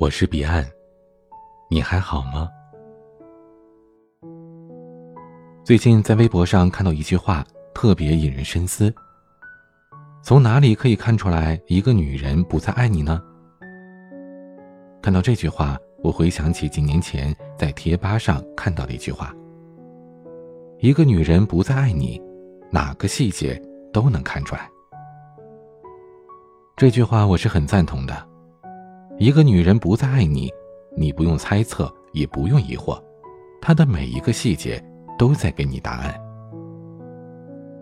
我是彼岸，你还好吗？最近在微博上看到一句话，特别引人深思。从哪里可以看出来一个女人不再爱你呢？看到这句话，我回想起几年前在贴吧上看到的一句话：一个女人不再爱你，哪个细节都能看出来。这句话我是很赞同的。一个女人不再爱你，你不用猜测，也不用疑惑，她的每一个细节都在给你答案。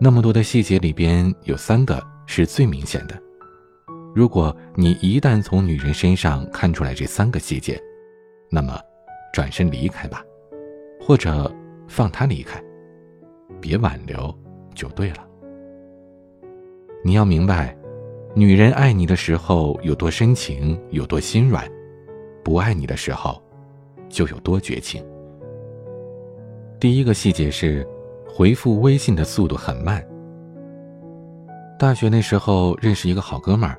那么多的细节里边，有三个是最明显的。如果你一旦从女人身上看出来这三个细节，那么转身离开吧，或者放她离开，别挽留就对了。你要明白。女人爱你的时候有多深情，有多心软；不爱你的时候，就有多绝情。第一个细节是，回复微信的速度很慢。大学那时候认识一个好哥们儿，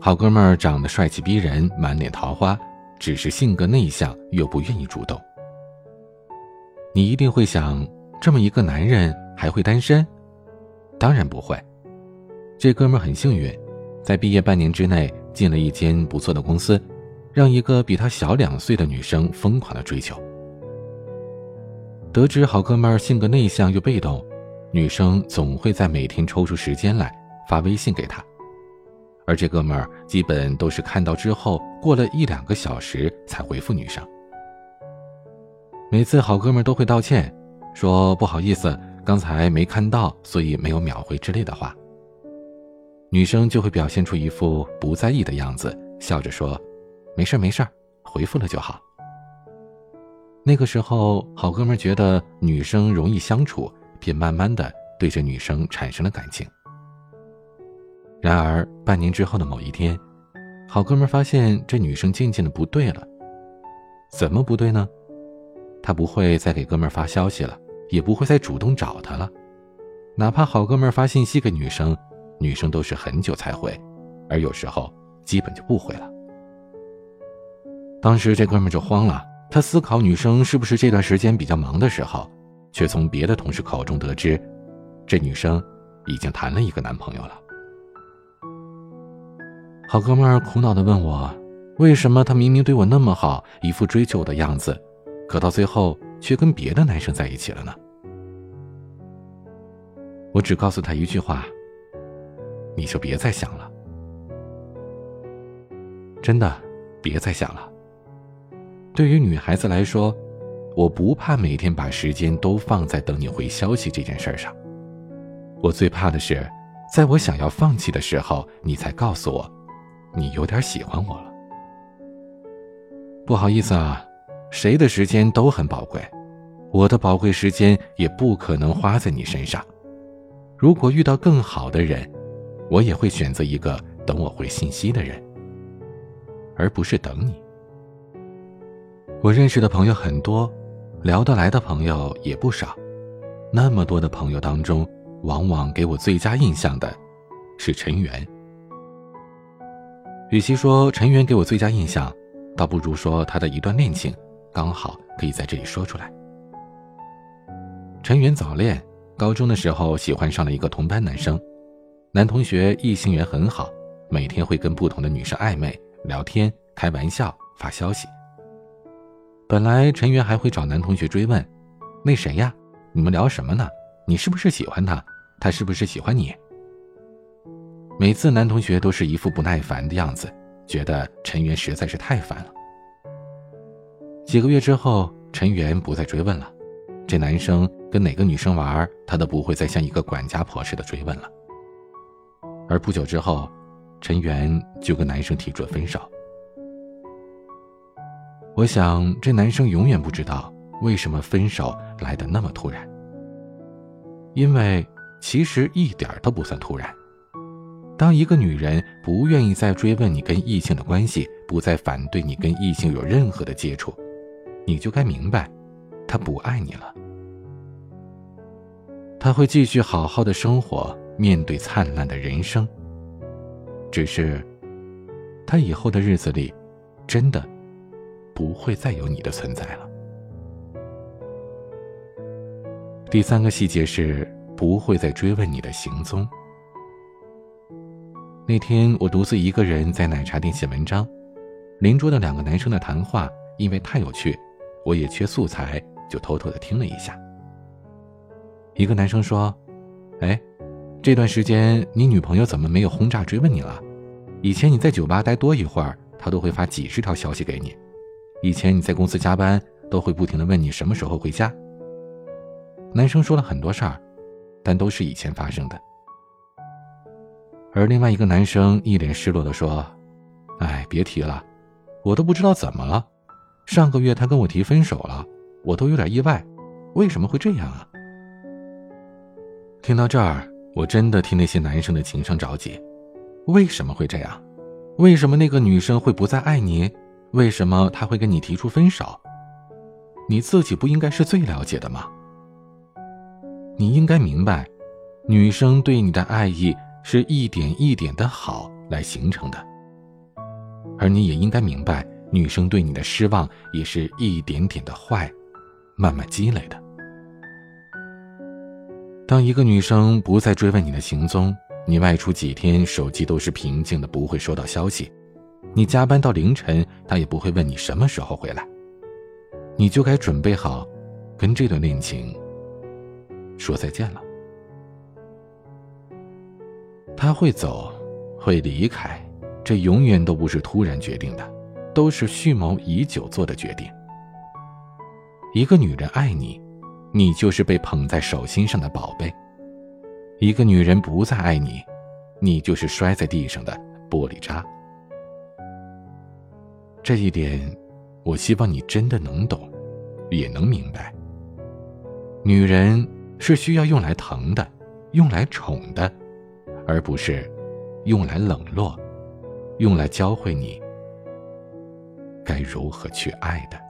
好哥们儿长得帅气逼人，满脸桃花，只是性格内向，又不愿意主动。你一定会想，这么一个男人还会单身？当然不会。这哥们儿很幸运。在毕业半年之内，进了一间不错的公司，让一个比他小两岁的女生疯狂的追求。得知好哥们儿性格内向又被动，女生总会在每天抽出时间来发微信给他，而这哥们儿基本都是看到之后过了一两个小时才回复女生。每次好哥们儿都会道歉，说不好意思，刚才没看到，所以没有秒回之类的话。女生就会表现出一副不在意的样子，笑着说：“没事没事回复了就好。”那个时候，好哥们觉得女生容易相处，便慢慢的对这女生产生了感情。然而，半年之后的某一天，好哥们发现这女生渐渐的不对了。怎么不对呢？他不会再给哥们发消息了，也不会再主动找他了，哪怕好哥们发信息给女生。女生都是很久才回，而有时候基本就不回了。当时这哥们就慌了，他思考女生是不是这段时间比较忙的时候，却从别的同事口中得知，这女生已经谈了一个男朋友了。好哥们儿苦恼的问我，为什么他明明对我那么好，一副追求我的样子，可到最后却跟别的男生在一起了呢？我只告诉他一句话。你就别再想了，真的，别再想了。对于女孩子来说，我不怕每天把时间都放在等你回消息这件事上，我最怕的是，在我想要放弃的时候，你才告诉我，你有点喜欢我了。不好意思啊，谁的时间都很宝贵，我的宝贵时间也不可能花在你身上。如果遇到更好的人。我也会选择一个等我回信息的人，而不是等你。我认识的朋友很多，聊得来的朋友也不少。那么多的朋友当中，往往给我最佳印象的，是陈元。与其说陈元给我最佳印象，倒不如说他的一段恋情，刚好可以在这里说出来。陈元早恋，高中的时候喜欢上了一个同班男生。男同学异性缘很好，每天会跟不同的女生暧昧、聊天、开玩笑、发消息。本来陈元还会找男同学追问：“那谁呀？你们聊什么呢？你是不是喜欢他？他是不是喜欢你？”每次男同学都是一副不耐烦的样子，觉得陈元实在是太烦了。几个月之后，陈元不再追问了，这男生跟哪个女生玩，他都不会再像一个管家婆似的追问了。而不久之后，陈元就跟男生提出了分手。我想，这男生永远不知道为什么分手来的那么突然。因为其实一点都不算突然。当一个女人不愿意再追问你跟异性的关系，不再反对你跟异性有任何的接触，你就该明白，她不爱你了。她会继续好好的生活。面对灿烂的人生，只是，他以后的日子里，真的不会再有你的存在了。第三个细节是不会再追问你的行踪。那天我独自一个人在奶茶店写文章，邻桌的两个男生的谈话因为太有趣，我也缺素材，就偷偷的听了一下。一个男生说：“哎，这段时间你女朋友怎么没有轰炸追问你了？以前你在酒吧待多一会儿，她都会发几十条消息给你。以前你在公司加班，都会不停的问你什么时候回家。”男生说了很多事儿，但都是以前发生的。而另外一个男生一脸失落的说：“哎，别提了，我都不知道怎么了。上个月他跟我提分手了，我都有点意外，为什么会这样啊？”听到这儿，我真的替那些男生的情商着急。为什么会这样？为什么那个女生会不再爱你？为什么她会跟你提出分手？你自己不应该是最了解的吗？你应该明白，女生对你的爱意是一点一点的好来形成的，而你也应该明白，女生对你的失望也是一点点的坏，慢慢积累的。当一个女生不再追问你的行踪，你外出几天手机都是平静的，不会收到消息；你加班到凌晨，她也不会问你什么时候回来。你就该准备好，跟这段恋情说再见了。他会走，会离开，这永远都不是突然决定的，都是蓄谋已久做的决定。一个女人爱你。你就是被捧在手心上的宝贝。一个女人不再爱你，你就是摔在地上的玻璃渣。这一点，我希望你真的能懂，也能明白。女人是需要用来疼的，用来宠的，而不是用来冷落，用来教会你该如何去爱的。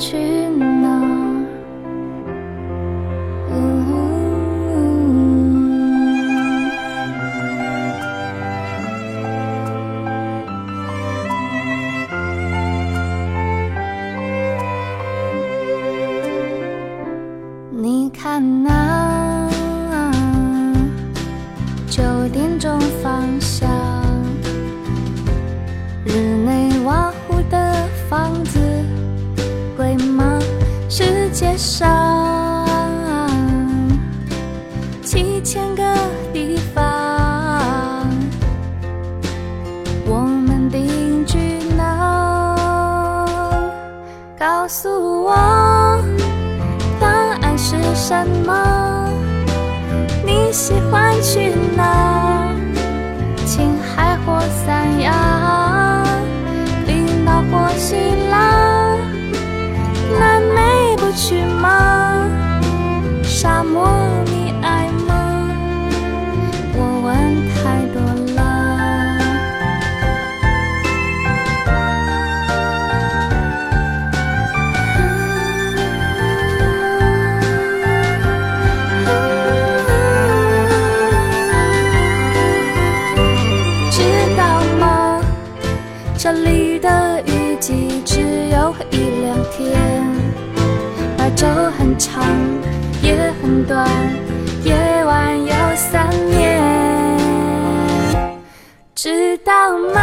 去哪？你看那九点钟方向，日内瓦湖的房子。上七千个地方，我们定居哪？告诉我答案是什么？你喜欢去哪？青海或三亚，冰岛或希吗？沙漠，昼很长也很短夜晚有三年。知道吗？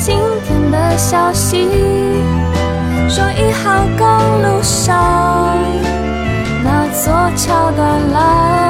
今天的消息说一号公路上那座桥断了。